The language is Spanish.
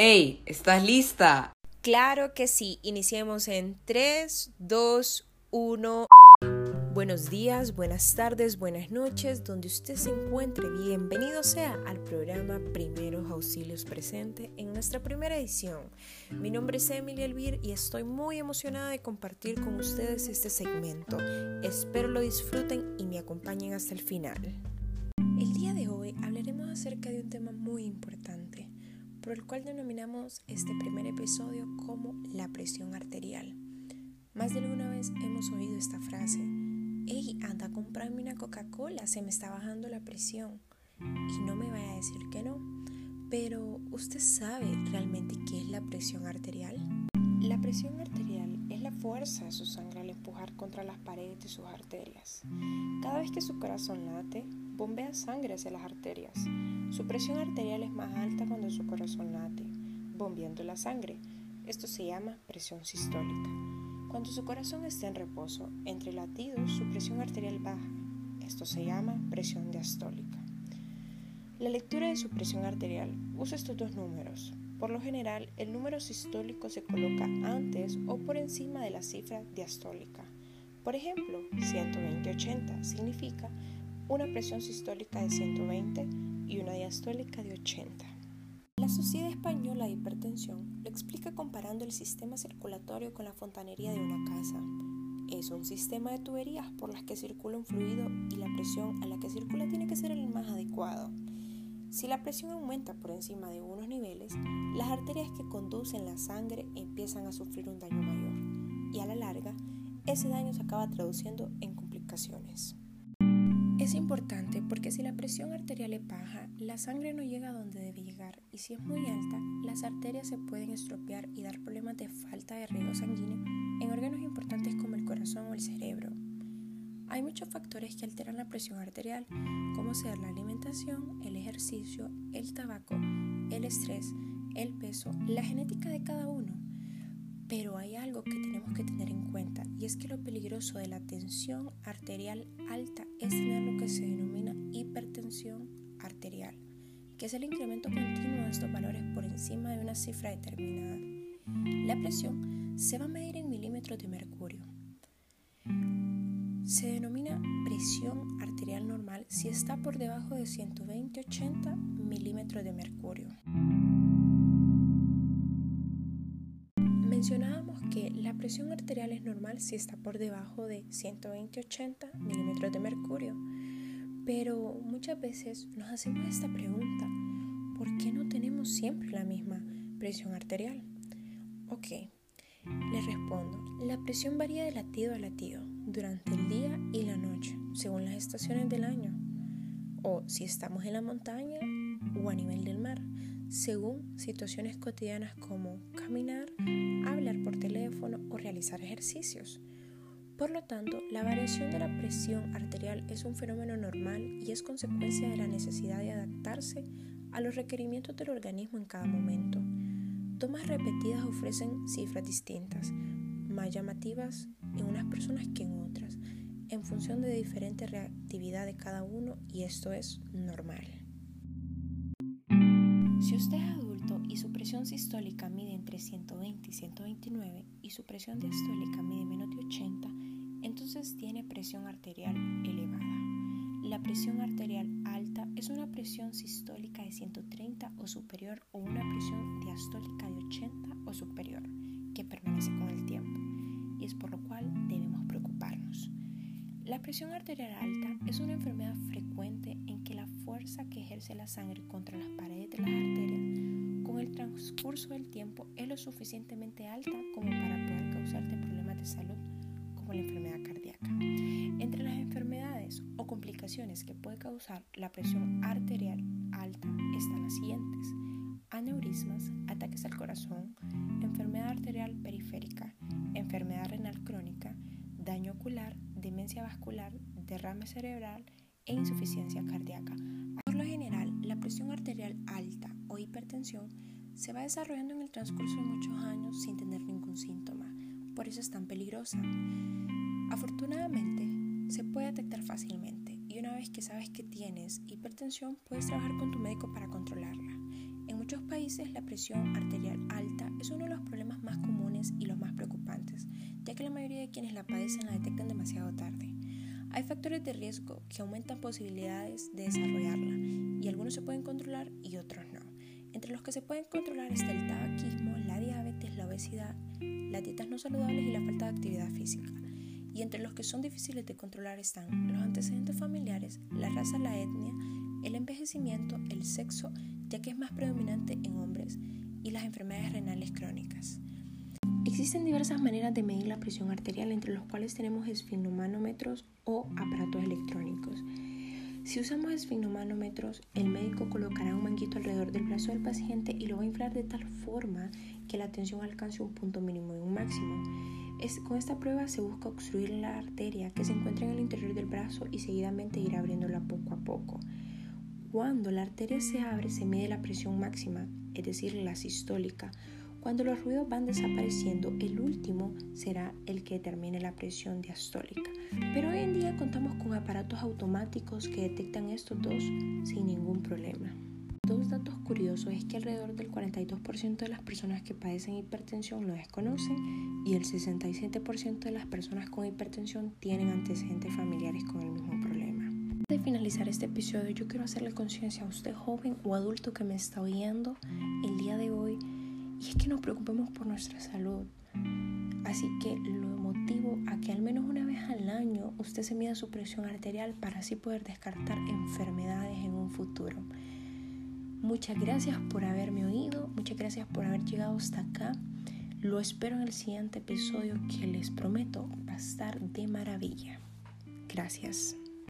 ¡Ey! ¿Estás lista? Claro que sí. Iniciemos en 3, 2, 1. Buenos días, buenas tardes, buenas noches, donde usted se encuentre. Bienvenido sea al programa Primeros Auxilios Presente en nuestra primera edición. Mi nombre es Emily Elvir y estoy muy emocionada de compartir con ustedes este segmento. Espero lo disfruten y me acompañen hasta el final. El día de hoy hablaremos acerca de un tema muy importante por el cual denominamos este primer episodio como la presión arterial. Más de alguna vez hemos oído esta frase, hey, anda a comprarme una Coca-Cola, se me está bajando la presión. Y no me vaya a decir que no, pero ¿usted sabe realmente qué es la presión arterial? La presión arterial es la fuerza de su sangre contra las paredes de sus arterias. Cada vez que su corazón late, bombea sangre hacia las arterias. Su presión arterial es más alta cuando su corazón late, bombeando la sangre. Esto se llama presión sistólica. Cuando su corazón está en reposo, entre latidos, su presión arterial baja. Esto se llama presión diastólica. La lectura de su presión arterial usa estos dos números, por lo general, el número sistólico se coloca antes o por encima de la cifra diastólica. Por ejemplo, 120-80 significa una presión sistólica de 120 y una diastólica de 80. La Sociedad Española de Hipertensión lo explica comparando el sistema circulatorio con la fontanería de una casa. Es un sistema de tuberías por las que circula un fluido y la presión a la que circula tiene que ser el más adecuado. Si la presión aumenta por encima de unos niveles, las arterias que conducen la sangre empiezan a sufrir un daño mayor y a la larga ese daño se acaba traduciendo en complicaciones. Es importante porque si la presión arterial es baja, la sangre no llega a donde debe llegar y si es muy alta, las arterias se pueden estropear y dar problemas de falta de riego sanguíneo en órganos importantes como el corazón o el cerebro. Hay muchos factores que alteran la presión arterial, como ser la alimentación, el ejercicio, el tabaco, el estrés, el peso, la genética de cada uno. Pero hay algo que tenemos que tener en cuenta y es que lo peligroso de la tensión arterial alta es tener lo que se denomina hipertensión arterial, que es el incremento continuo de estos valores por encima de una cifra determinada. La presión se va a medir en milímetros de mercurio presión arterial normal si está por debajo de 120-80 milímetros de mercurio. Mencionábamos que la presión arterial es normal si está por debajo de 120-80 milímetros de mercurio, pero muchas veces nos hacemos esta pregunta, ¿por qué no tenemos siempre la misma presión arterial? Ok, les respondo, la presión varía de latido a latido durante el día y la noche, según las estaciones del año, o si estamos en la montaña o a nivel del mar, según situaciones cotidianas como caminar, hablar por teléfono o realizar ejercicios. Por lo tanto, la variación de la presión arterial es un fenómeno normal y es consecuencia de la necesidad de adaptarse a los requerimientos del organismo en cada momento. Tomas repetidas ofrecen cifras distintas, más llamativas en unas personas que en otras, en función de diferente reactividad de cada uno y esto es normal. Si usted es adulto y su presión sistólica mide entre 120 y 129 y su presión diastólica mide menos de 80, entonces tiene presión arterial elevada. La presión arterial alta es una presión sistólica de 130 o superior o una presión diastólica de 80 o superior, que permanece con el tiempo, y es por lo cual debemos preocuparnos. La presión arterial alta es una enfermedad frecuente en que la fuerza que ejerce la sangre contra las paredes de las arterias con el transcurso del tiempo es lo suficientemente alta como para poder causarte problemas de salud como la enfermedad cardíaca. Entre las enfermedades o complicaciones que puede causar la presión arterial alta están las siguientes. Aneurismas, ataques al corazón, enfermedad daño ocular, demencia vascular, derrame cerebral e insuficiencia cardíaca. Por lo general, la presión arterial alta o hipertensión se va desarrollando en el transcurso de muchos años sin tener ningún síntoma. Por eso es tan peligrosa. Afortunadamente, se puede detectar fácilmente y una vez que sabes que tienes hipertensión, puedes trabajar con tu médico para controlarla. En muchos países la presión arterial alta es uno de los problemas más comunes y los más preocupantes, que la mayoría de quienes la padecen la detectan demasiado tarde. Hay factores de riesgo que aumentan posibilidades de desarrollarla y algunos se pueden controlar y otros no. Entre los que se pueden controlar está el tabaquismo, la diabetes, la obesidad, las dietas no saludables y la falta de actividad física. Y entre los que son difíciles de controlar están los antecedentes familiares, la raza, la etnia, el envejecimiento, el sexo, ya que es más predominante en hombres, y las enfermedades renales crónicas. Existen diversas maneras de medir la presión arterial, entre los cuales tenemos esfigmomanómetros o aparatos electrónicos. Si usamos esfigmomanómetros, el médico colocará un manguito alrededor del brazo del paciente y lo va a inflar de tal forma que la tensión alcance un punto mínimo y un máximo. con esta prueba se busca obstruir la arteria que se encuentra en el interior del brazo y seguidamente ir abriéndola poco a poco. Cuando la arteria se abre se mide la presión máxima, es decir, la sistólica. Cuando los ruidos van desapareciendo, el último será el que determine la presión diastólica. Pero hoy en día contamos con aparatos automáticos que detectan estos dos sin ningún problema. Dos datos curiosos es que alrededor del 42% de las personas que padecen hipertensión lo desconocen y el 67% de las personas con hipertensión tienen antecedentes familiares con el mismo problema. Antes de finalizar este episodio, yo quiero hacerle conciencia a usted joven o adulto que me está oyendo el día de hoy y es que nos preocupemos por nuestra salud. Así que lo motivo a que al menos una vez al año usted se mida su presión arterial para así poder descartar enfermedades en un futuro. Muchas gracias por haberme oído, muchas gracias por haber llegado hasta acá. Lo espero en el siguiente episodio que les prometo va a estar de maravilla. Gracias.